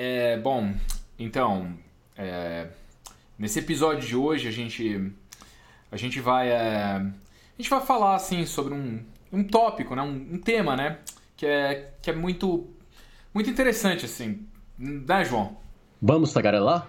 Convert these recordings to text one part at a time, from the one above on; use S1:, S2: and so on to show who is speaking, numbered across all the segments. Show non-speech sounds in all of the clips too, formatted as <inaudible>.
S1: É, bom, então, é, nesse episódio de hoje a gente a gente vai é, a gente vai falar assim sobre um, um tópico, né, um, um tema, né, que é que é muito muito interessante assim, né, João?
S2: Vamos tagarelar?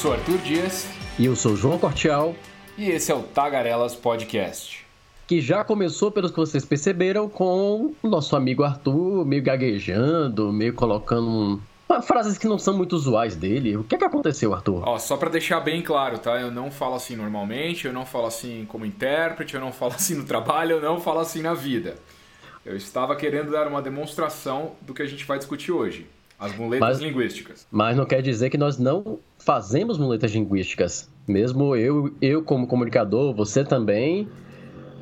S1: Sou Arthur Dias.
S2: E eu sou João Cortial.
S1: E esse é o Tagarelas Podcast.
S2: Que já começou, pelos que vocês perceberam, com o nosso amigo Arthur meio gaguejando, meio colocando frases que não são muito usuais dele. O que é que aconteceu, Arthur?
S1: Ó, só para deixar bem claro, tá? Eu não falo assim normalmente, eu não falo assim como intérprete, eu não falo <laughs> assim no trabalho, eu não falo assim na vida. Eu estava querendo dar uma demonstração do que a gente vai discutir hoje. As muletas mas, linguísticas.
S2: Mas não quer dizer que nós não fazemos muletas linguísticas. Mesmo eu, eu como comunicador, você também,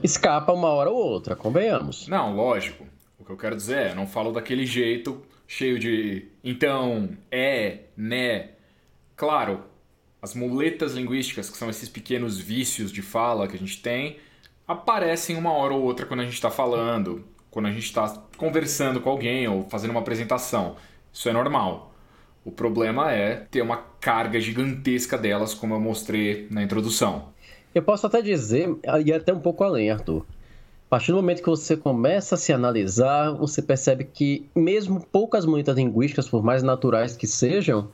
S2: escapa uma hora ou outra, convenhamos.
S1: Não, lógico. O que eu quero dizer é, não falo daquele jeito cheio de então, é, né. Claro, as muletas linguísticas, que são esses pequenos vícios de fala que a gente tem, aparecem uma hora ou outra quando a gente está falando, quando a gente está conversando com alguém ou fazendo uma apresentação. Isso é normal. O problema é ter uma carga gigantesca delas, como eu mostrei na introdução.
S2: Eu posso até dizer, e até um pouco além, Arthur. A partir do momento que você começa a se analisar, você percebe que, mesmo poucas muletas linguísticas, por mais naturais que sejam,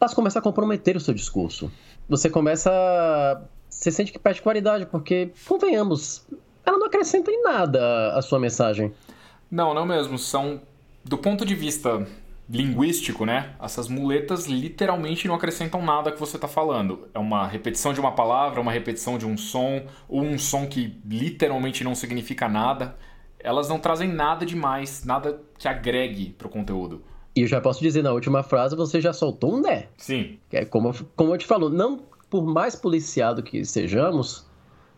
S2: elas começam a comprometer o seu discurso. Você começa. A... Você sente que perde qualidade, porque, convenhamos, ela não acrescenta em nada a sua mensagem.
S1: Não, não mesmo. São, do ponto de vista linguístico, né? Essas muletas literalmente não acrescentam nada que você está falando. É uma repetição de uma palavra, uma repetição de um som, ou um som que literalmente não significa nada. Elas não trazem nada demais, nada que agregue para o conteúdo.
S2: E eu já posso dizer, na última frase você já soltou um né.
S1: Sim.
S2: É como, como eu te falo, não por mais policiado que sejamos,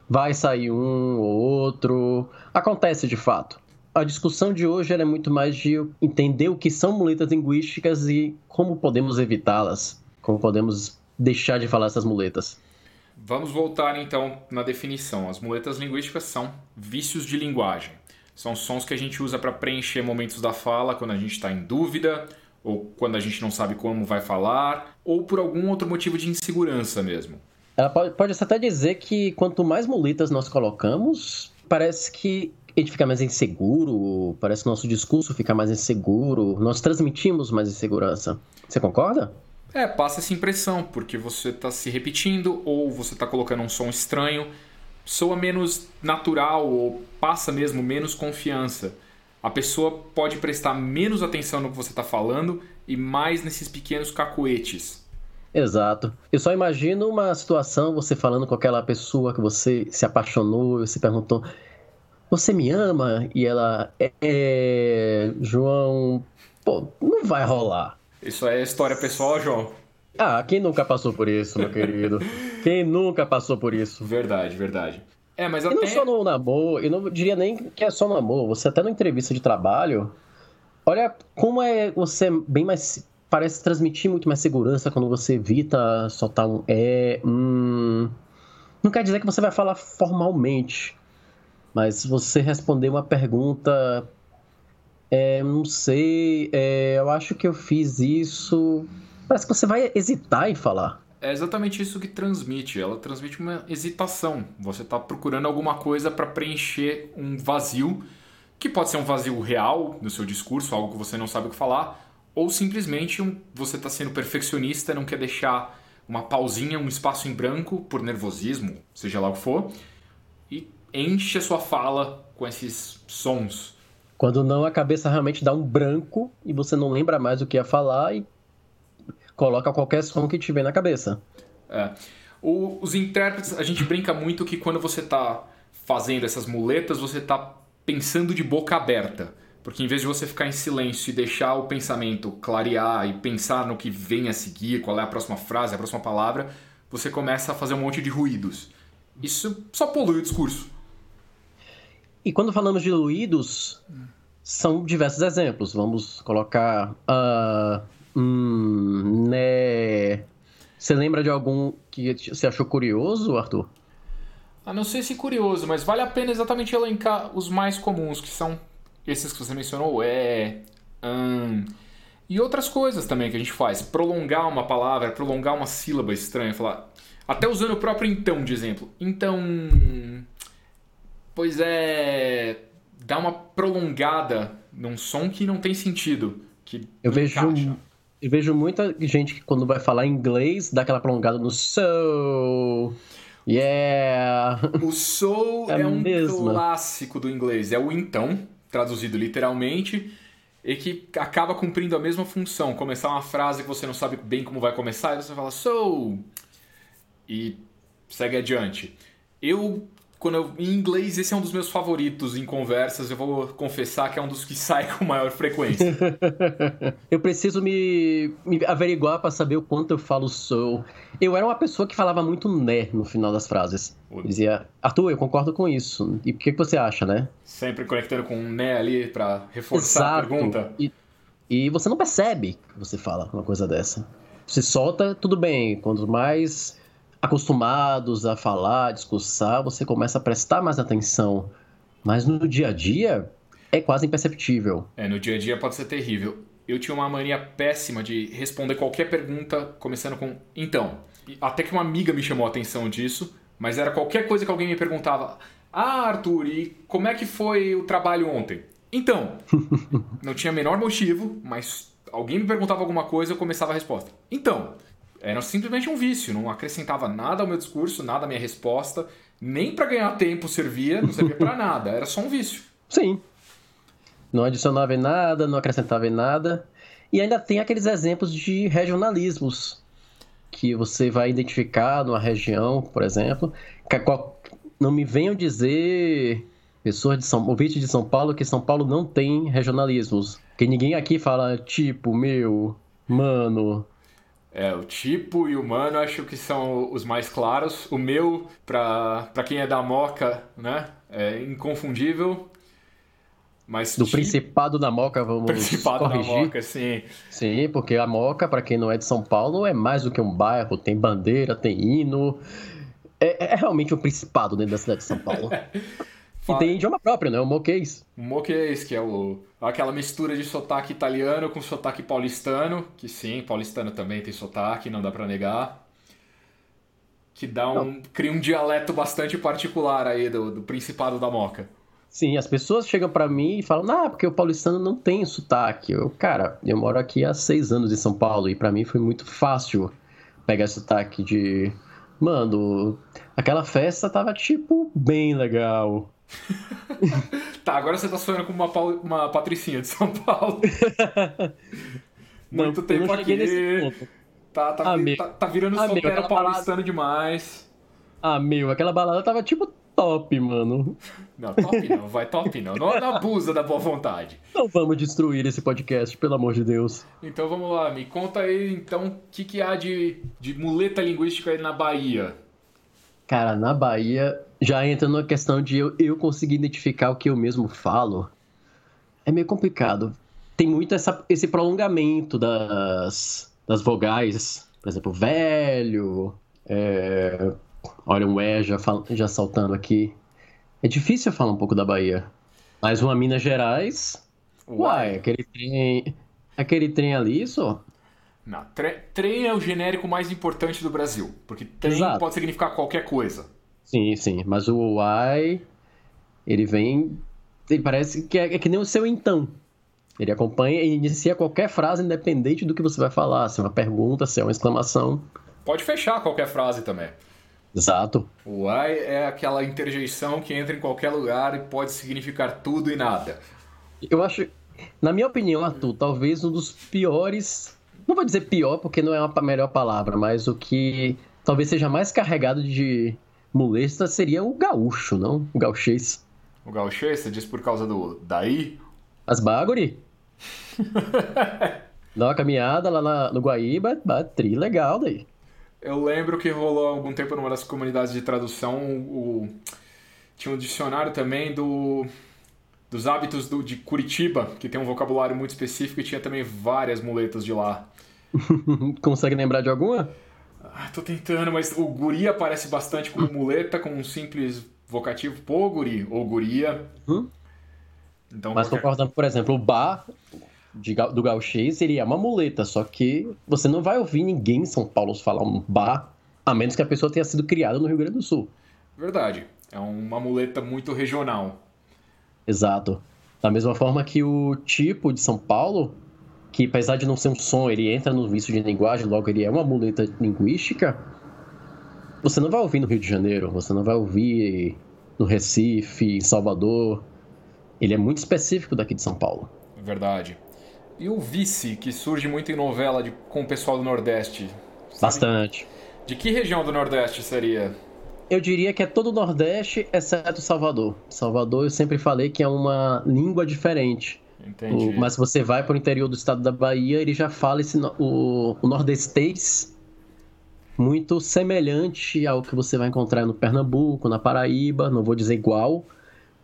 S2: vai sair um ou outro. Acontece de fato a discussão de hoje é muito mais de entender o que são muletas linguísticas e como podemos evitá-las, como podemos deixar de falar essas muletas.
S1: Vamos voltar então na definição. As muletas linguísticas são vícios de linguagem. São sons que a gente usa para preencher momentos da fala quando a gente está em dúvida, ou quando a gente não sabe como vai falar, ou por algum outro motivo de insegurança mesmo.
S2: Ela pode, pode até dizer que quanto mais muletas nós colocamos, parece que a gente fica mais inseguro, parece que nosso discurso fica mais inseguro, nós transmitimos mais insegurança. Você concorda?
S1: É, passa essa impressão, porque você está se repetindo ou você está colocando um som estranho, soa menos natural ou passa mesmo menos confiança. A pessoa pode prestar menos atenção no que você está falando e mais nesses pequenos cacoetes.
S2: Exato. Eu só imagino uma situação, você falando com aquela pessoa que você se apaixonou, você perguntou, você me ama? E ela, é, é, João, pô, não vai rolar.
S1: Isso é história pessoal, João?
S2: Ah, quem nunca passou por isso, meu querido? <laughs> quem nunca passou por isso?
S1: Verdade, verdade. É, mas
S2: até... E não só no namoro, eu não diria nem que é só no namoro, você até na entrevista de trabalho, olha como é você bem mais parece transmitir muito mais segurança quando você evita soltar um é, hum, não quer dizer que você vai falar formalmente, mas você responder uma pergunta, é, não sei, é, eu acho que eu fiz isso. Parece que você vai hesitar em falar.
S1: É exatamente isso que transmite. Ela transmite uma hesitação. Você está procurando alguma coisa para preencher um vazio, que pode ser um vazio real no seu discurso, algo que você não sabe o que falar, ou simplesmente um, você está sendo perfeccionista, não quer deixar uma pausinha, um espaço em branco por nervosismo, seja lá o que for, e enche a sua fala com esses sons.
S2: Quando não, a cabeça realmente dá um branco e você não lembra mais o que ia falar e coloca qualquer som que tiver na cabeça.
S1: É. O, os intérpretes, a gente brinca muito que quando você está fazendo essas muletas, você está pensando de boca aberta. Porque em vez de você ficar em silêncio e deixar o pensamento clarear e pensar no que vem a seguir, qual é a próxima frase, a próxima palavra, você começa a fazer um monte de ruídos. Isso só polui o discurso.
S2: E quando falamos de diluídos, são diversos exemplos. Vamos colocar. Uh, hum, né... Você lembra de algum que você achou curioso, Arthur?
S1: Ah, não sei se curioso, mas vale a pena exatamente elencar os mais comuns, que são esses que você mencionou, é, um, e outras coisas também que a gente faz. Prolongar uma palavra, prolongar uma sílaba estranha, falar. Até usando o próprio então de exemplo. Então. Pois é. Dá uma prolongada num som que não tem sentido. Que
S2: eu vejo. Encaixa. Eu vejo muita gente que quando vai falar inglês dá aquela prolongada no so. Yeah!
S1: O so <laughs> é, é um mesma. clássico do inglês. É o então, traduzido literalmente e que acaba cumprindo a mesma função. Começar uma frase que você não sabe bem como vai começar, e você fala so e segue adiante. Eu quando eu, em inglês, esse é um dos meus favoritos em conversas. Eu vou confessar que é um dos que <laughs> sai com maior frequência. <laughs>
S2: eu preciso me, me averiguar para saber o quanto eu falo sou. Eu era uma pessoa que falava muito né no final das frases. Eu dizia, Arthur, eu concordo com isso. E o que, que você acha, né?
S1: Sempre conectando com um né ali para reforçar Exato. a pergunta.
S2: E, e você não percebe que você fala uma coisa dessa. Você solta, tudo bem. Quanto mais acostumados a falar, a discursar, você começa a prestar mais atenção. Mas no dia a dia é quase imperceptível.
S1: É, no dia a dia pode ser terrível. Eu tinha uma mania péssima de responder qualquer pergunta começando com então. Até que uma amiga me chamou a atenção disso, mas era qualquer coisa que alguém me perguntava. Ah, Arthur, e como é que foi o trabalho ontem? Então, <laughs> não tinha menor motivo, mas alguém me perguntava alguma coisa, eu começava a resposta. Então, era simplesmente um vício, não acrescentava nada ao meu discurso, nada à minha resposta, nem para ganhar tempo servia, não servia para nada, era só um vício.
S2: Sim. Não adicionava em nada, não acrescentava em nada. E ainda tem aqueles exemplos de regionalismos que você vai identificar numa região, por exemplo. Não me venham dizer, pessoas de São ouvintes de São Paulo, que São Paulo não tem regionalismos. Que ninguém aqui fala tipo, meu, mano,
S1: é, o tipo e o humano acho que são os mais claros. O meu, para quem é da Moca, né, é inconfundível. Mas
S2: do tipo... Principado da Moca, vamos Principado corrigir. da Moca,
S1: sim.
S2: Sim, porque a Moca, para quem não é de São Paulo, é mais do que um bairro. Tem bandeira, tem hino. É, é realmente um principado dentro da cidade de São Paulo. <laughs> E tem idioma próprio, né? O moquês.
S1: O moquês, que é o, aquela mistura de sotaque italiano com sotaque paulistano, que sim, paulistano também tem sotaque, não dá para negar. Que dá um. Não. cria um dialeto bastante particular aí do, do Principado da Moca.
S2: Sim, as pessoas chegam para mim e falam, ah, porque o paulistano não tem sotaque. Eu, cara, eu moro aqui há seis anos em São Paulo e para mim foi muito fácil pegar sotaque de. Mano, aquela festa tava tipo bem legal. <laughs>
S1: tá, agora você tá sonhando com uma, uma patricinha de São Paulo. <laughs> Muito não, tempo aqui. Tá, tá, ah, tá, tá, virando ah, solteiro paulistano balada... demais.
S2: Ah, meu, aquela balada tava tipo top, mano.
S1: Não, top não, vai top não. Não, não abusa da boa vontade.
S2: Não vamos destruir esse podcast, pelo amor de Deus.
S1: Então vamos lá, me conta aí então o que, que há de, de muleta linguística aí na Bahia.
S2: Cara, na Bahia já entra numa questão de eu, eu conseguir identificar o que eu mesmo falo. É meio complicado. Tem muito essa, esse prolongamento das, das vogais. Por exemplo, velho. É, olha um é já, já saltando aqui. É difícil falar um pouco da Bahia. Mas uma Minas Gerais. Uai, uai aquele trem. Aquele trem ali, só.
S1: Não, tre trem é o genérico mais importante do Brasil. Porque trem Exato. pode significar qualquer coisa.
S2: Sim, sim. Mas o why, ele vem. Ele parece que é, é que nem o seu então. Ele acompanha e inicia qualquer frase, independente do que você vai falar. Se é uma pergunta, se é uma exclamação.
S1: Pode fechar qualquer frase também.
S2: Exato.
S1: O why é aquela interjeição que entra em qualquer lugar e pode significar tudo e nada.
S2: Eu acho, na minha opinião, Arthur, talvez um dos piores. Não vou dizer pior, porque não é a melhor palavra, mas o que talvez seja mais carregado de muleta seria o gaúcho, não? O gauchês.
S1: O gauchês, você diz por causa do daí?
S2: As baguri. <laughs> Dá uma caminhada lá na, no Guaíba, tri legal daí.
S1: Eu lembro que rolou algum tempo numa das comunidades de tradução o... Tinha um dicionário também do dos hábitos do, de Curitiba, que tem um vocabulário muito específico e tinha também várias muletas de lá. <laughs>
S2: Consegue lembrar de alguma?
S1: Ah, tô tentando, mas o guri aparece bastante como muleta, com um simples vocativo, pô, guri, ou guria. Hum?
S2: Então, mas qualquer... concordando, por exemplo, o bar de, do gauchês seria uma muleta, só que você não vai ouvir ninguém em São Paulo falar um bar, a menos que a pessoa tenha sido criada no Rio Grande do Sul.
S1: Verdade. É uma muleta muito regional.
S2: Exato. Da mesma forma que o tipo de São Paulo, que apesar de não ser um som, ele entra no vício de linguagem, logo ele é uma muleta linguística, você não vai ouvir no Rio de Janeiro, você não vai ouvir no Recife, em Salvador. Ele é muito específico daqui de São Paulo.
S1: Verdade. E o vice, que surge muito em novela de, com o pessoal do Nordeste?
S2: Sabe? Bastante.
S1: De que região do Nordeste seria?
S2: Eu diria que é todo o Nordeste, exceto Salvador. Salvador eu sempre falei que é uma língua diferente.
S1: Entendi.
S2: O, mas se você vai para o interior do estado da Bahia, ele já fala esse, o, o nordestês muito semelhante ao que você vai encontrar no Pernambuco, na Paraíba, não vou dizer igual,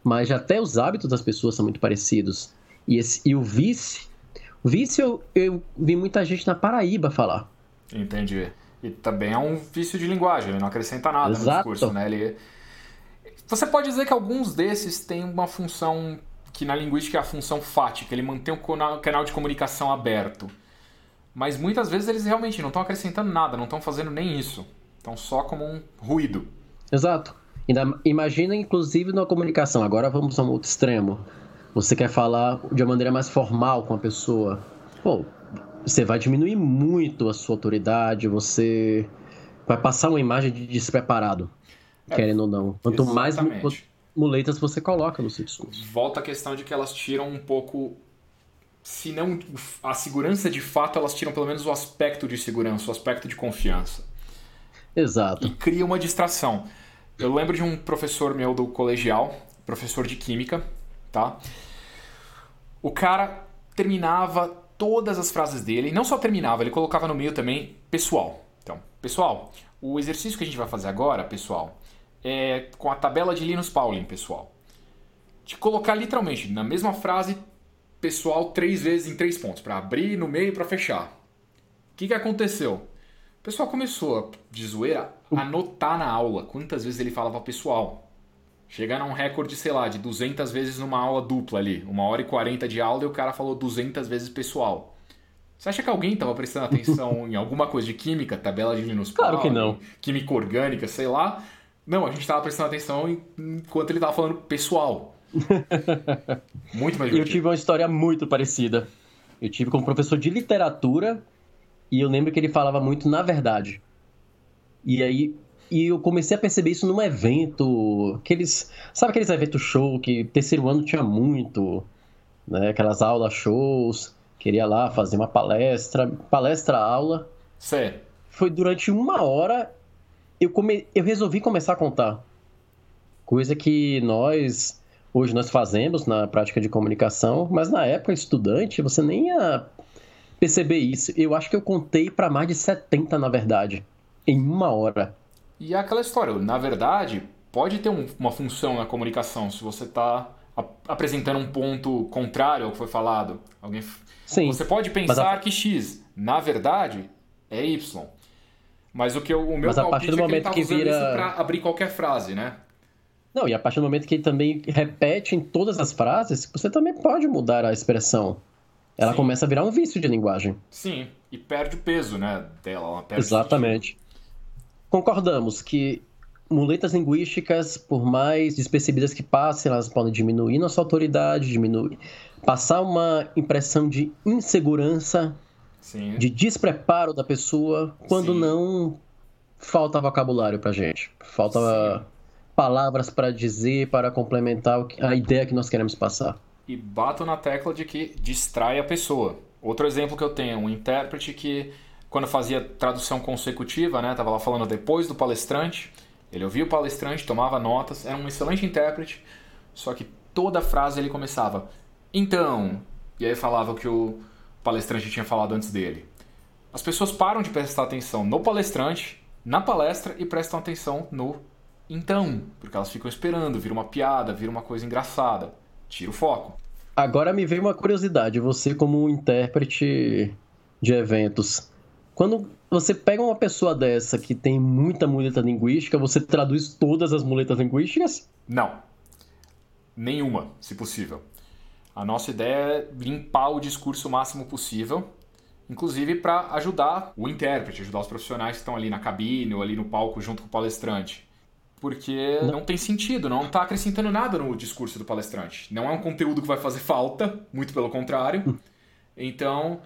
S2: mas até os hábitos das pessoas são muito parecidos. E, esse, e o vice, o vice eu, eu vi muita gente na Paraíba falar.
S1: Entendi. E também é um vício de linguagem, ele não acrescenta nada Exato. no discurso, né? Ele... Você pode dizer que alguns desses têm uma função que na linguística é a função fática, ele mantém o canal de comunicação aberto. Mas muitas vezes eles realmente não estão acrescentando nada, não estão fazendo nem isso. Estão só como um ruído.
S2: Exato. Imagina, inclusive, na comunicação. Agora vamos a um outro extremo. Você quer falar de uma maneira mais formal com a pessoa. Pô, você vai diminuir muito a sua autoridade, você vai passar uma imagem de despreparado, é, querendo ou não. Quanto exatamente. mais muletas você coloca no seu discurso.
S1: Volta a questão de que elas tiram um pouco. Se não a segurança de fato, elas tiram pelo menos o aspecto de segurança, o aspecto de confiança.
S2: Exato.
S1: E cria uma distração. Eu lembro de um professor meu do colegial, professor de química, tá? O cara terminava todas as frases dele, não só terminava, ele colocava no meio também pessoal. Então, pessoal, o exercício que a gente vai fazer agora, pessoal, é com a tabela de Linus Pauling, pessoal. De colocar literalmente na mesma frase pessoal três vezes em três pontos, para abrir no meio e para fechar. O que, que aconteceu? O pessoal começou, de zoeira, a anotar na aula quantas vezes ele falava pessoal. Chegar a um recorde, sei lá, de 200 vezes numa aula dupla ali. Uma hora e 40 de aula e o cara falou 200 vezes pessoal. Você acha que alguém estava prestando atenção <laughs> em alguma coisa de química, tabela de Linus
S2: Claro que não.
S1: Química orgânica, sei lá. Não, a gente estava prestando atenção enquanto ele estava falando pessoal. <laughs> muito mais divertido.
S2: Eu tive uma história muito parecida. Eu tive com um professor de literatura e eu lembro que ele falava muito na verdade. E aí e eu comecei a perceber isso num evento, aqueles, sabe aqueles eventos show que terceiro ano tinha muito, né? Aquelas aulas shows, queria lá fazer uma palestra, palestra aula.
S1: Certo.
S2: Foi durante uma hora eu come... eu resolvi começar a contar. Coisa que nós hoje nós fazemos na prática de comunicação, mas na época estudante você nem ia perceber isso. Eu acho que eu contei para mais de 70 na verdade, em uma hora.
S1: E é aquela história, na verdade, pode ter um, uma função na comunicação se você está apresentando um ponto contrário ao que foi falado. Alguém...
S2: Sim,
S1: você pode pensar a... que X, na verdade, é Y. Mas o que eu, o meu
S2: mas a partir do é momento que, ele tá que vira
S1: para abrir qualquer frase, né?
S2: Não, e a partir do momento que ele também repete em todas as frases, você também pode mudar a expressão. Ela Sim. começa a virar um vício de linguagem.
S1: Sim, e perde o peso, né, dela.
S2: Exatamente concordamos que muletas linguísticas, por mais despercebidas que passem, elas podem diminuir nossa autoridade, diminuir, passar uma impressão de insegurança,
S1: Sim.
S2: de despreparo da pessoa, quando Sim. não falta vocabulário pra gente, falta Sim. palavras para dizer, para complementar a ideia que nós queremos passar.
S1: E bato na tecla de que distrai a pessoa. Outro exemplo que eu tenho, um intérprete que quando fazia tradução consecutiva, né, tava lá falando depois do palestrante, ele ouvia o palestrante, tomava notas, era um excelente intérprete, só que toda frase ele começava então, e aí falava que o palestrante tinha falado antes dele. As pessoas param de prestar atenção no palestrante, na palestra e prestam atenção no então, porque elas ficam esperando, vira uma piada, vira uma coisa engraçada. Tira o foco.
S2: Agora me veio uma curiosidade, você como intérprete de eventos, quando você pega uma pessoa dessa que tem muita muleta linguística, você traduz todas as muletas linguísticas?
S1: Não. Nenhuma, se possível. A nossa ideia é limpar o discurso o máximo possível, inclusive para ajudar o intérprete, ajudar os profissionais que estão ali na cabine ou ali no palco junto com o palestrante. Porque não, não tem sentido, não está acrescentando nada no discurso do palestrante. Não é um conteúdo que vai fazer falta, muito pelo contrário. Então,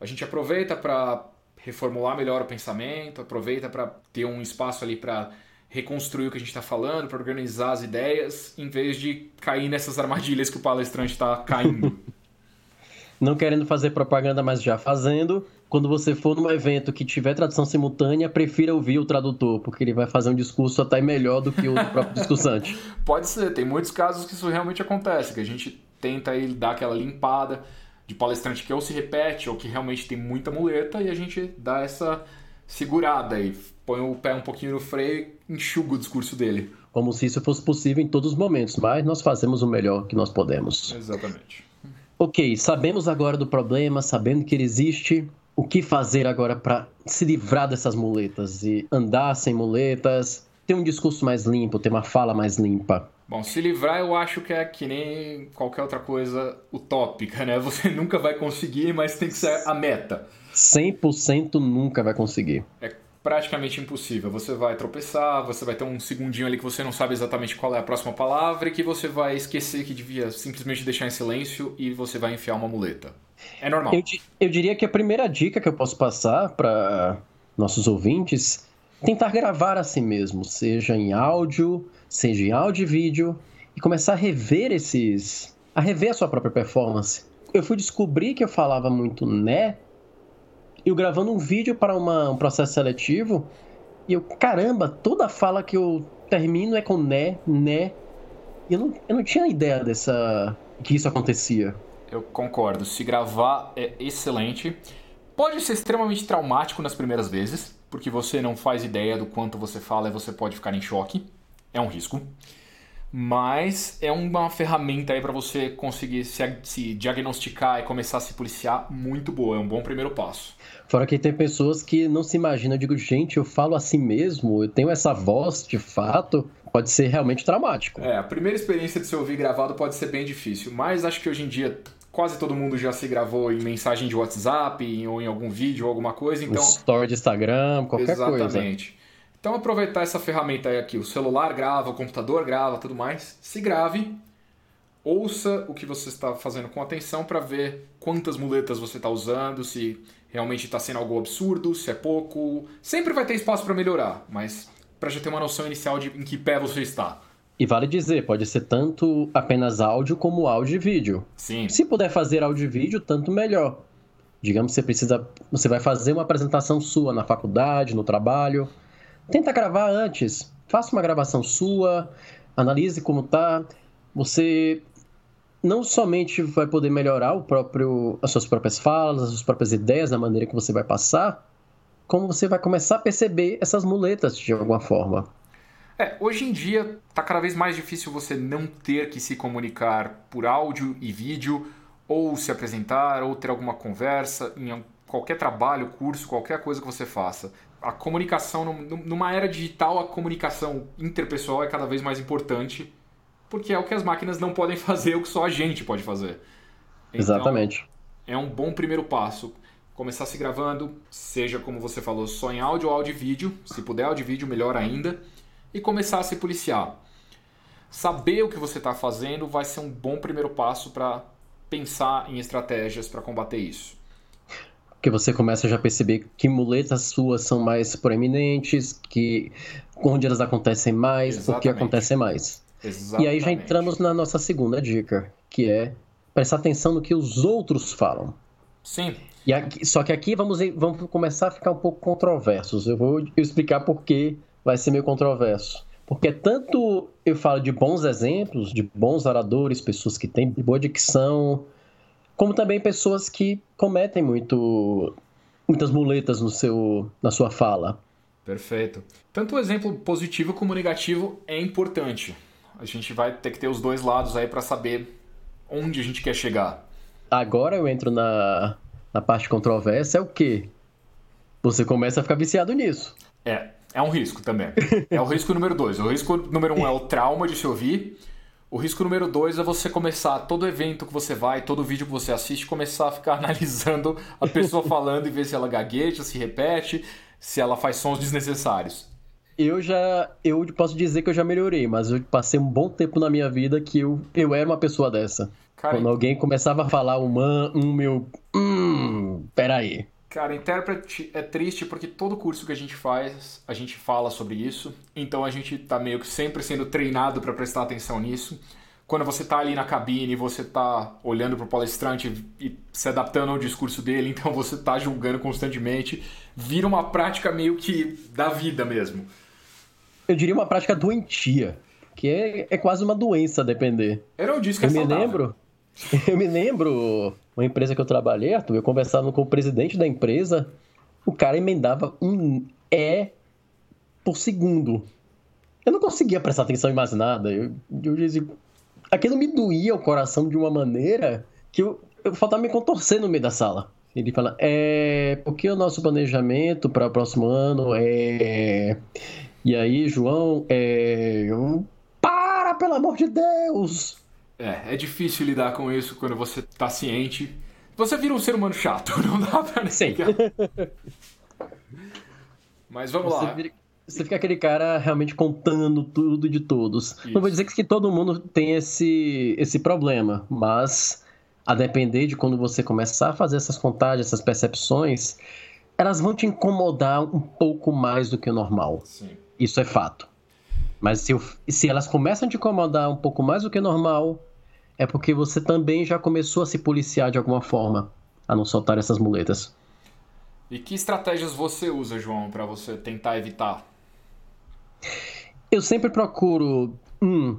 S1: a gente aproveita para reformular melhor o pensamento, aproveita para ter um espaço ali para reconstruir o que a gente está falando, para organizar as ideias, em vez de cair nessas armadilhas que o palestrante está caindo. <laughs>
S2: Não querendo fazer propaganda, mas já fazendo. Quando você for num evento que tiver tradução simultânea, prefira ouvir o tradutor, porque ele vai fazer um discurso até melhor do que o próprio discursante. <laughs>
S1: Pode ser, tem muitos casos que isso realmente acontece, que a gente tenta aí dar aquela limpada de palestrante que ou se repete ou que realmente tem muita muleta e a gente dá essa segurada e põe o pé um pouquinho no freio e enxuga o discurso dele.
S2: Como se isso fosse possível em todos os momentos, mas nós fazemos o melhor que nós podemos.
S1: Exatamente.
S2: Ok, sabemos agora do problema, sabendo que ele existe. O que fazer agora para se livrar dessas muletas e andar sem muletas, ter um discurso mais limpo, ter uma fala mais limpa?
S1: Bom, se livrar eu acho que é que nem qualquer outra coisa utópica, né? Você <laughs> nunca vai conseguir, mas tem que ser a meta.
S2: 100% nunca vai conseguir.
S1: É praticamente impossível. Você vai tropeçar, você vai ter um segundinho ali que você não sabe exatamente qual é a próxima palavra e que você vai esquecer que devia simplesmente deixar em silêncio e você vai enfiar uma muleta. É normal.
S2: Eu, eu diria que a primeira dica que eu posso passar para nossos ouvintes tentar gravar a si mesmo, seja em áudio, seja em áudio e vídeo, e começar a rever esses. a rever a sua própria performance. Eu fui descobrir que eu falava muito né, eu gravando um vídeo para uma, um processo seletivo, e eu, caramba, toda fala que eu termino é com né, né. E eu não, eu não tinha ideia dessa. que isso acontecia.
S1: Eu concordo. Se gravar é excelente. Pode ser extremamente traumático nas primeiras vezes, porque você não faz ideia do quanto você fala e você pode ficar em choque é um risco. Mas é uma ferramenta aí para você conseguir se, se, diagnosticar e começar a se policiar muito boa. É um bom primeiro passo.
S2: Fora que tem pessoas que não se imaginam, eu digo, gente, eu falo assim mesmo, eu tenho essa voz de fato, pode ser realmente traumático.
S1: É, a primeira experiência de se ouvir gravado pode ser bem difícil, mas acho que hoje em dia quase todo mundo já se gravou em mensagem de WhatsApp ou em algum vídeo ou alguma coisa, então... Um
S2: story de Instagram, qualquer
S1: Exatamente.
S2: coisa.
S1: Exatamente. Então aproveitar essa ferramenta aí aqui, o celular grava, o computador grava, tudo mais. Se grave, ouça o que você está fazendo com atenção para ver quantas muletas você está usando, se realmente está sendo algo absurdo, se é pouco. Sempre vai ter espaço para melhorar, mas para já ter uma noção inicial de em que pé você está.
S2: E vale dizer, pode ser tanto apenas áudio como áudio e vídeo.
S1: Sim.
S2: Se puder fazer áudio e vídeo, tanto melhor. Digamos que você precisa, você vai fazer uma apresentação sua na faculdade, no trabalho Tenta gravar antes. Faça uma gravação sua, analise como tá. Você não somente vai poder melhorar o próprio, as suas próprias falas, as suas próprias ideias, da maneira que você vai passar, como você vai começar a perceber essas muletas de alguma forma.
S1: É, hoje em dia está cada vez mais difícil você não ter que se comunicar por áudio e vídeo, ou se apresentar, ou ter alguma conversa em qualquer trabalho, curso, qualquer coisa que você faça a comunicação, numa era digital, a comunicação interpessoal é cada vez mais importante, porque é o que as máquinas não podem <laughs> fazer, é o que só a gente pode fazer.
S2: Então, Exatamente.
S1: É um bom primeiro passo. Começar se gravando, seja como você falou, só em áudio ou áudio e vídeo. Se puder áudio e vídeo, melhor ainda. E começar a se policiar. Saber o que você está fazendo vai ser um bom primeiro passo para pensar em estratégias para combater isso
S2: que você começa já a perceber que muletas suas são mais proeminentes, que onde elas acontecem mais, Exatamente. o que acontece mais.
S1: Exatamente.
S2: E aí já entramos na nossa segunda dica, que é prestar atenção no que os outros falam.
S1: Sim.
S2: E aqui, só que aqui vamos, vamos começar a ficar um pouco controversos. Eu vou explicar por que vai ser meio controverso. Porque tanto eu falo de bons exemplos, de bons oradores, pessoas que têm boa dicção, como também pessoas que cometem muito muitas muletas no seu na sua fala.
S1: Perfeito. Tanto o exemplo positivo como negativo é importante. A gente vai ter que ter os dois lados aí para saber onde a gente quer chegar.
S2: Agora eu entro na, na parte controvérsia, é o quê? Você começa a ficar viciado nisso.
S1: É, é um risco também. É o risco número dois. O risco número um é o trauma de se ouvir. O risco número dois é você começar, todo evento que você vai, todo vídeo que você assiste, começar a ficar <laughs> analisando a pessoa <laughs> falando e ver se ela gagueja, se repete, se ela faz sons desnecessários.
S2: Eu já. Eu posso dizer que eu já melhorei, mas eu passei um bom tempo na minha vida que eu, eu era uma pessoa dessa. Cara, Quando alguém começava a falar um, um meu. Hum, peraí.
S1: Cara, intérprete é triste porque todo curso que a gente faz, a gente fala sobre isso. Então a gente tá meio que sempre sendo treinado para prestar atenção nisso. Quando você tá ali na cabine, você tá olhando pro palestrante e se adaptando ao discurso dele, <laughs> então você tá julgando constantemente, vira uma prática meio que da vida mesmo.
S2: Eu diria uma prática doentia, que é, é quase uma doença, a depender.
S1: Eu não disse que é
S2: eu
S1: saudável.
S2: me lembro, <laughs> eu me lembro uma empresa que eu trabalhei, Arthur, eu conversava com o presidente da empresa, o cara emendava um E por segundo. Eu não conseguia prestar atenção em mais nada. Eu, eu aquilo me doía o coração de uma maneira que eu, eu faltava me contorcer no meio da sala. Ele fala, é. Porque o nosso planejamento para o próximo ano é. E aí, João, é. Para, pelo amor de Deus!
S1: É, é difícil lidar com isso quando você tá ciente. Você vira um ser humano chato, <laughs> não dá pra negar. <laughs> Mas vamos
S2: você
S1: lá.
S2: Vira, você fica aquele cara realmente contando tudo de todos. Isso. Não vou dizer que todo mundo tem esse, esse problema, mas a depender de quando você começar a fazer essas contagens, essas percepções, elas vão te incomodar um pouco mais do que o normal.
S1: Sim.
S2: Isso é fato. Mas se, se elas começam a te incomodar um pouco mais do que normal, é porque você também já começou a se policiar de alguma forma a não soltar essas muletas.
S1: E que estratégias você usa, João, para você tentar evitar?
S2: Eu sempre procuro, um,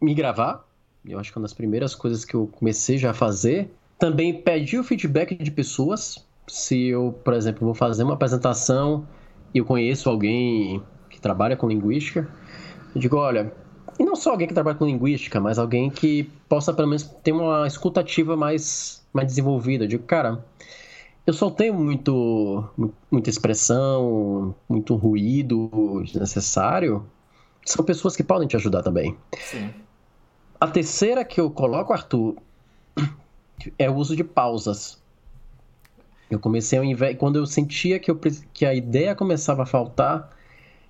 S2: me gravar. Eu acho que é uma das primeiras coisas que eu comecei já a fazer. Também pedir o feedback de pessoas. Se eu, por exemplo, vou fazer uma apresentação e eu conheço alguém que trabalha com linguística, eu digo, olha, e não só alguém que trabalha com linguística, mas alguém que possa pelo menos ter uma escutativa mais, mais desenvolvida. Eu digo, cara, eu soltei muito, muita expressão, muito ruído desnecessário. São pessoas que podem te ajudar também.
S1: Sim.
S2: A terceira que eu coloco, Arthur, é o uso de pausas. Eu comecei ao invés. Quando eu sentia que, eu, que a ideia começava a faltar,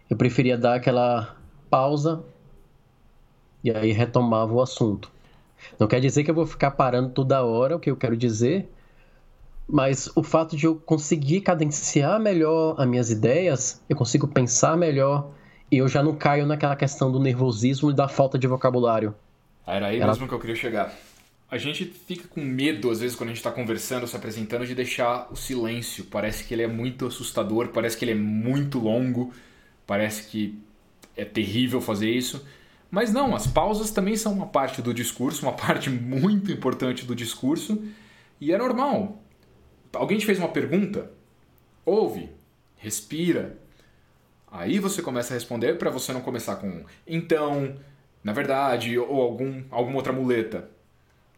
S2: eu preferia dar aquela pausa e aí retomava o assunto. Não quer dizer que eu vou ficar parando toda hora, o que eu quero dizer, mas o fato de eu conseguir cadenciar melhor as minhas ideias, eu consigo pensar melhor e eu já não caio naquela questão do nervosismo e da falta de vocabulário.
S1: Era aí Ela... mesmo que eu queria chegar. A gente fica com medo, às vezes, quando a gente está conversando, se apresentando, de deixar o silêncio. Parece que ele é muito assustador, parece que ele é muito longo, parece que é terrível fazer isso. Mas não, as pausas também são uma parte do discurso, uma parte muito importante do discurso, e é normal. Alguém te fez uma pergunta? Ouve, respira. Aí você começa a responder para você não começar com então, na verdade, ou algum, alguma outra muleta.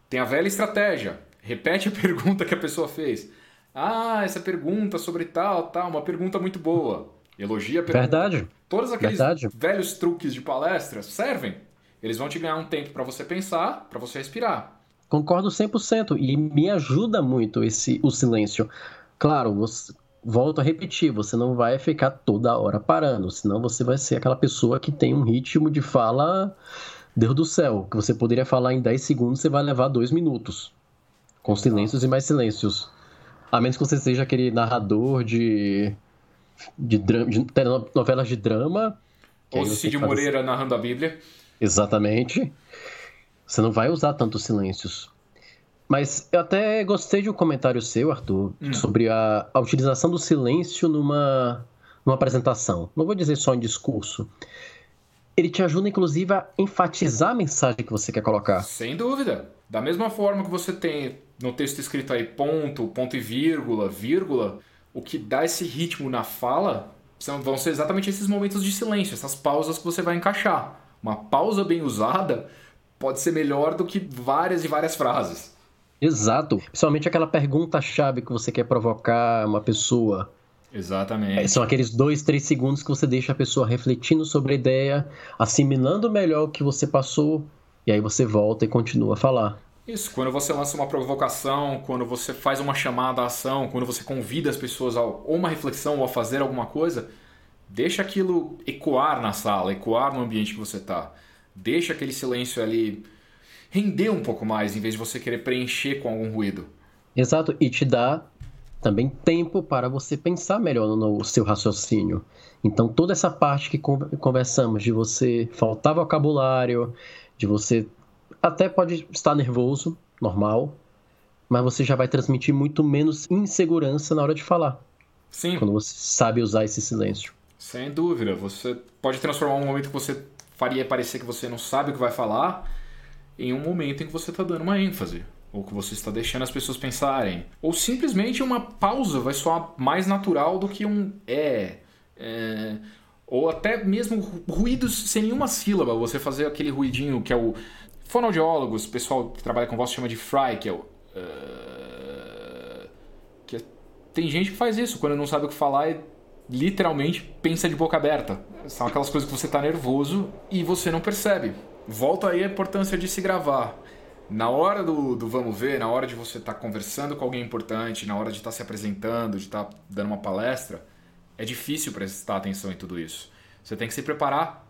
S1: Tem a velha estratégia. Repete a <laughs> pergunta que a pessoa fez. Ah, essa pergunta sobre tal, tal, uma pergunta muito boa. Elogia a pergunta.
S2: Verdade.
S1: Todos aqueles
S2: Verdade.
S1: velhos truques de palestra servem. Eles vão te ganhar um tempo para você pensar, para você respirar.
S2: Concordo 100% e me ajuda muito esse o silêncio. Claro, você, volto a repetir, você não vai ficar toda hora parando, senão você vai ser aquela pessoa que tem um ritmo de fala, Deus do céu, que você poderia falar em 10 segundos, você vai levar 2 minutos. Com silêncios e mais silêncios. A menos que você seja aquele narrador de de, drama, de novelas de drama.
S1: Ou Cid Moreira narrando a Bíblia.
S2: Exatamente. Você não vai usar tantos silêncios. Mas eu até gostei de um comentário seu, Arthur, hum. sobre a, a, utilização do silêncio numa, numa apresentação. Não vou dizer só em discurso. Ele te ajuda, inclusive, a enfatizar a mensagem que você quer colocar.
S1: Sem dúvida. Da mesma forma que você tem no texto escrito aí ponto, ponto e vírgula, vírgula, o que dá esse ritmo na fala são, vão ser exatamente esses momentos de silêncio, essas pausas que você vai encaixar. Uma pausa bem usada pode ser melhor do que várias e várias frases.
S2: Exato. Principalmente aquela pergunta-chave que você quer provocar uma pessoa.
S1: Exatamente. É,
S2: são aqueles dois, três segundos que você deixa a pessoa refletindo sobre a ideia, assimilando melhor o que você passou, e aí você volta e continua a falar.
S1: Isso, quando você lança uma provocação, quando você faz uma chamada à ação, quando você convida as pessoas a ou uma reflexão ou a fazer alguma coisa, deixa aquilo ecoar na sala, ecoar no ambiente que você está. Deixa aquele silêncio ali render um pouco mais, em vez de você querer preencher com algum ruído.
S2: Exato, e te dá também tempo para você pensar melhor no seu raciocínio. Então, toda essa parte que conversamos, de você faltar vocabulário, de você até pode estar nervoso, normal, mas você já vai transmitir muito menos insegurança na hora de falar.
S1: Sim.
S2: Quando você sabe usar esse silêncio.
S1: Sem dúvida. Você pode transformar um momento que você faria parecer que você não sabe o que vai falar em um momento em que você está dando uma ênfase ou que você está deixando as pessoas pensarem. Ou simplesmente uma pausa vai soar mais natural do que um é. é ou até mesmo ruídos sem nenhuma sílaba. Você fazer aquele ruidinho que é o. Fonoaudiólogos, pessoal que trabalha com voz chama de fry, que é o. Uh, que é, tem gente que faz isso, quando não sabe o que falar e literalmente pensa de boca aberta. São aquelas coisas que você está nervoso e você não percebe. Volta aí a importância de se gravar na hora do, do vamos ver, na hora de você estar tá conversando com alguém importante, na hora de estar tá se apresentando, de estar tá dando uma palestra, é difícil prestar atenção em tudo isso. Você tem que se preparar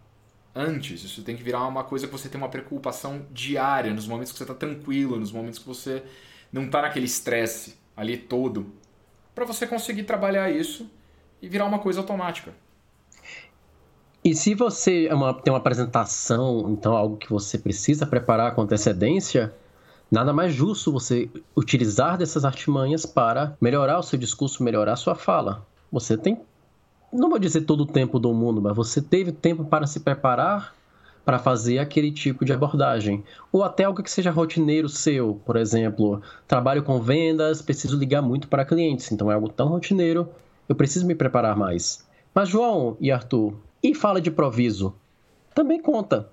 S1: antes. Isso tem que virar uma coisa que você tem uma preocupação diária, nos momentos que você está tranquilo, nos momentos que você não está naquele estresse ali todo, para você conseguir trabalhar isso e virar uma coisa automática.
S2: E se você é uma, tem uma apresentação, então algo que você precisa preparar com antecedência, nada mais justo você utilizar dessas artimanhas para melhorar o seu discurso, melhorar a sua fala. Você tem, não vou dizer todo o tempo do mundo, mas você teve tempo para se preparar para fazer aquele tipo de abordagem. Ou até algo que seja rotineiro seu, por exemplo, trabalho com vendas, preciso ligar muito para clientes, então é algo tão rotineiro, eu preciso me preparar mais. Mas João e Arthur, e fala de proviso. Também conta.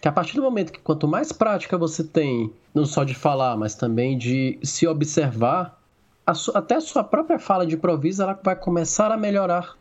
S2: Que a partir do momento que quanto mais prática você tem, não só de falar, mas também de se observar, a até a sua própria fala de proviso ela vai começar a melhorar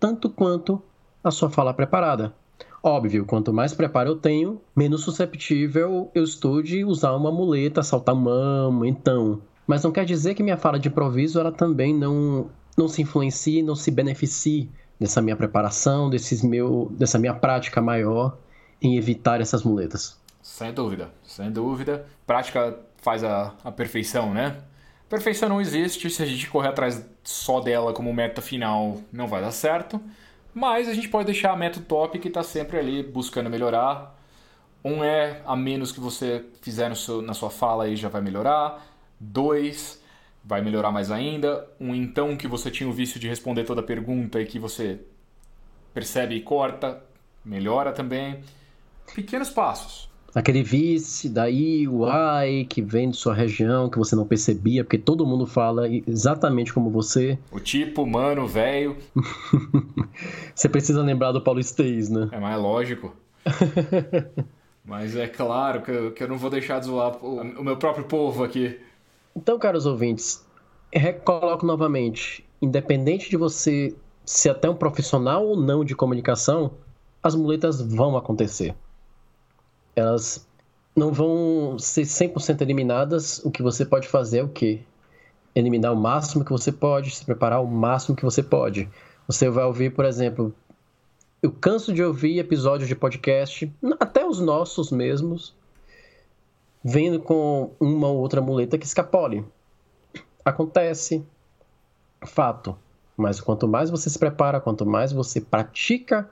S2: tanto quanto a sua fala preparada. Óbvio, quanto mais preparo eu tenho, menos susceptível eu estou de usar uma muleta, saltar mão, então. Mas não quer dizer que minha fala de proviso ela também não, não se influencie, não se beneficie dessa minha preparação, desses meu, dessa minha prática maior em evitar essas muletas.
S1: Sem dúvida, sem dúvida. Prática faz a, a perfeição, né? Perfeição não existe, se a gente correr atrás só dela como meta final, não vai dar certo. Mas a gente pode deixar a meta top que está sempre ali buscando melhorar. Um é a menos que você fizer seu, na sua fala aí já vai melhorar. Dois, vai melhorar mais ainda. Um então que você tinha o vício de responder toda pergunta e que você percebe e corta, melhora também. Pequenos passos.
S2: Aquele vice, daí o ai que vem de sua região, que você não percebia, porque todo mundo fala exatamente como você.
S1: O tipo, mano, velho. <laughs>
S2: você precisa lembrar do paulistês, né?
S1: É mais lógico. <laughs> Mas é claro que eu, que eu não vou deixar de zoar o, o meu próprio povo aqui.
S2: Então, caros ouvintes, recoloco novamente: independente de você ser até um profissional ou não de comunicação, as muletas vão acontecer. Elas não vão ser 100% eliminadas. O que você pode fazer é o quê? Eliminar o máximo que você pode, se preparar o máximo que você pode. Você vai ouvir, por exemplo, eu canso de ouvir episódios de podcast, até os nossos mesmos, vendo com uma ou outra muleta que escapole. Acontece, fato. Mas quanto mais você se prepara, quanto mais você pratica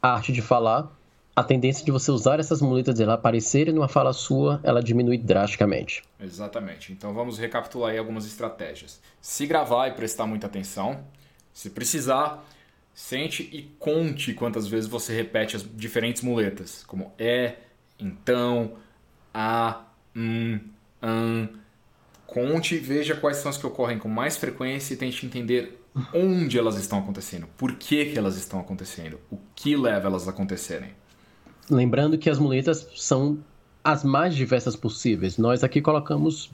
S2: a arte de falar, a tendência de você usar essas muletas e ela aparecerem numa fala sua, ela diminui drasticamente.
S1: Exatamente. Então vamos recapitular aí algumas estratégias. Se gravar e prestar muita atenção. Se precisar, sente e conte quantas vezes você repete as diferentes muletas, como é, então, a, um, an. Conte e veja quais são as que ocorrem com mais frequência e tente entender onde elas estão acontecendo, por que, que elas estão acontecendo, o que leva elas a acontecerem.
S2: Lembrando que as muletas são as mais diversas possíveis. Nós aqui colocamos,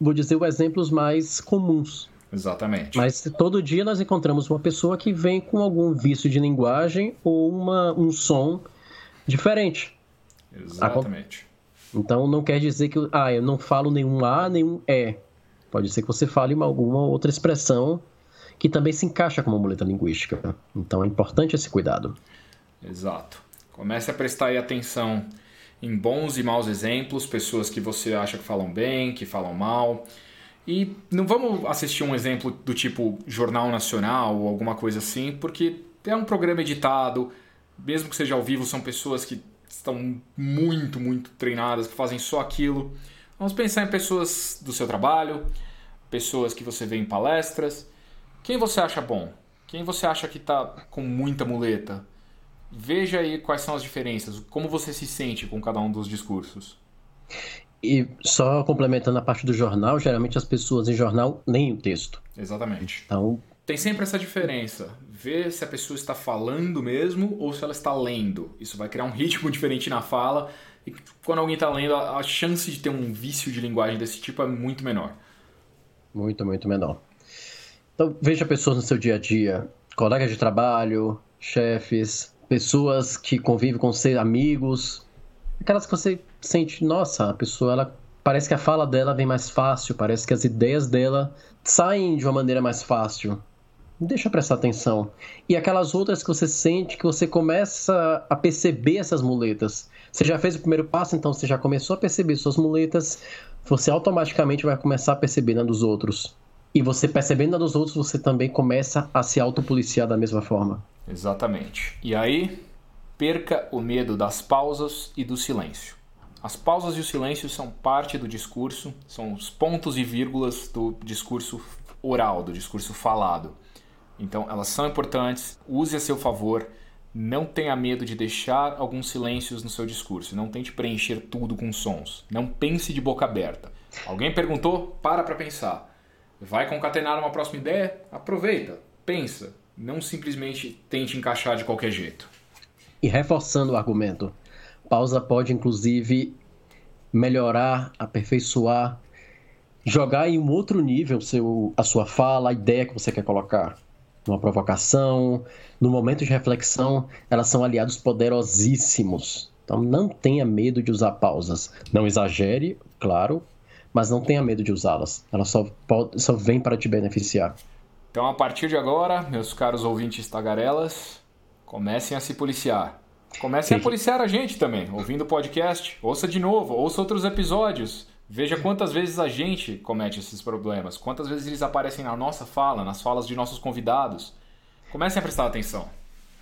S2: vou dizer, os exemplos mais comuns.
S1: Exatamente.
S2: Mas todo dia nós encontramos uma pessoa que vem com algum vício de linguagem ou uma, um som diferente.
S1: Exatamente.
S2: Então não quer dizer que ah, eu não falo nenhum A, nenhum E. Pode ser que você fale uma, alguma outra expressão que também se encaixa como muleta linguística. Então é importante esse cuidado.
S1: Exato. Comece a prestar atenção em bons e maus exemplos, pessoas que você acha que falam bem, que falam mal. E não vamos assistir um exemplo do tipo Jornal Nacional ou alguma coisa assim, porque é um programa editado, mesmo que seja ao vivo, são pessoas que estão muito, muito treinadas, que fazem só aquilo. Vamos pensar em pessoas do seu trabalho, pessoas que você vê em palestras. Quem você acha bom? Quem você acha que está com muita muleta? Veja aí quais são as diferenças, como você se sente com cada um dos discursos.
S2: E só complementando a parte do jornal, geralmente as pessoas em jornal leem o texto.
S1: Exatamente.
S2: Então.
S1: Tem sempre essa diferença. Ver se a pessoa está falando mesmo ou se ela está lendo. Isso vai criar um ritmo diferente na fala. E quando alguém está lendo, a chance de ter um vício de linguagem desse tipo é muito menor.
S2: Muito, muito menor. Então, veja pessoas no seu dia a dia, colegas de trabalho, chefes, pessoas que convivem com seus amigos, aquelas que você sente, nossa, a pessoa ela parece que a fala dela vem mais fácil, parece que as ideias dela saem de uma maneira mais fácil. Deixa prestar atenção. E aquelas outras que você sente que você começa a perceber essas muletas. Você já fez o primeiro passo, então você já começou a perceber suas muletas, você automaticamente vai começar a perceber na dos outros. E você percebendo na dos outros, você também começa a se autopoliciar da mesma forma.
S1: Exatamente. E aí, perca o medo das pausas e do silêncio. As pausas e o silêncio são parte do discurso, são os pontos e vírgulas do discurso oral, do discurso falado. Então, elas são importantes, use a seu favor, não tenha medo de deixar alguns silêncios no seu discurso, não tente preencher tudo com sons, não pense de boca aberta. Alguém perguntou? Para para pensar. Vai concatenar uma próxima ideia? Aproveita, pensa, não simplesmente tente encaixar de qualquer jeito.
S2: E reforçando o argumento, pausa pode inclusive melhorar, aperfeiçoar, jogar em um outro nível seu, a sua fala, a ideia que você quer colocar. Numa provocação, no momento de reflexão, elas são aliados poderosíssimos. Então não tenha medo de usar pausas. Não exagere, claro, mas não tenha medo de usá-las. Elas só, só vêm para te beneficiar.
S1: Então, a partir de agora, meus caros ouvintes tagarelas, comecem a se policiar. Comecem Sim. a policiar a gente também, ouvindo o podcast. Ouça de novo, ouça outros episódios. Veja quantas vezes a gente comete esses problemas, quantas vezes eles aparecem na nossa fala, nas falas de nossos convidados. Comecem a prestar atenção.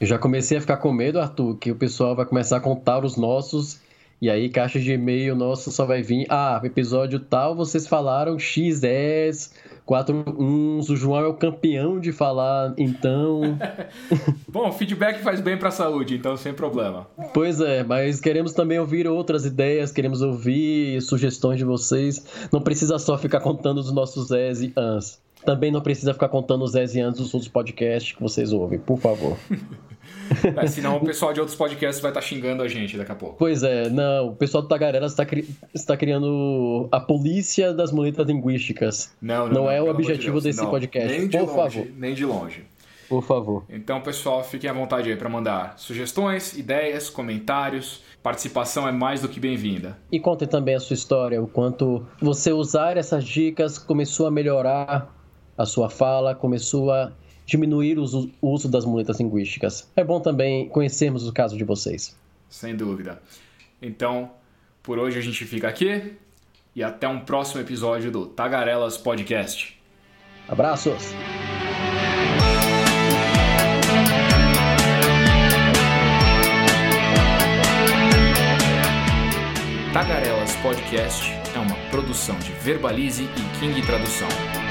S2: Eu já comecei a ficar com medo, Arthur, que o pessoal vai começar a contar os nossos e aí, caixa de e-mail nosso só vai vir. Ah, episódio tal, vocês falaram XS, 4 uns, o João é o campeão de falar, então. <laughs>
S1: Bom, feedback faz bem para a saúde, então sem problema.
S2: Pois é, mas queremos também ouvir outras ideias, queremos ouvir sugestões de vocês. Não precisa só ficar contando os nossos S e ans. Também não precisa ficar contando os S e ans dos outros podcasts que vocês ouvem, por favor. <laughs> <laughs>
S1: É, senão o pessoal de outros podcasts vai estar tá xingando a gente daqui a pouco.
S2: Pois é, não. O pessoal do Tagarela está, cri... está criando a polícia das muletas linguísticas.
S1: Não, não,
S2: não, não é o objetivo de desse podcast.
S1: Nem de
S2: Por
S1: longe,
S2: favor.
S1: Nem de longe.
S2: Por favor.
S1: Então, pessoal, fiquem à vontade aí para mandar sugestões, ideias, comentários. Participação é mais do que bem-vinda.
S2: E contem também a sua história, o quanto você usar essas dicas começou a melhorar a sua fala, começou a diminuir o uso das muletas linguísticas. É bom também conhecermos o caso de vocês.
S1: Sem dúvida. Então, por hoje a gente fica aqui e até um próximo episódio do Tagarelas Podcast.
S2: Abraços!
S1: Tagarelas Podcast é uma produção de Verbalize e King Tradução.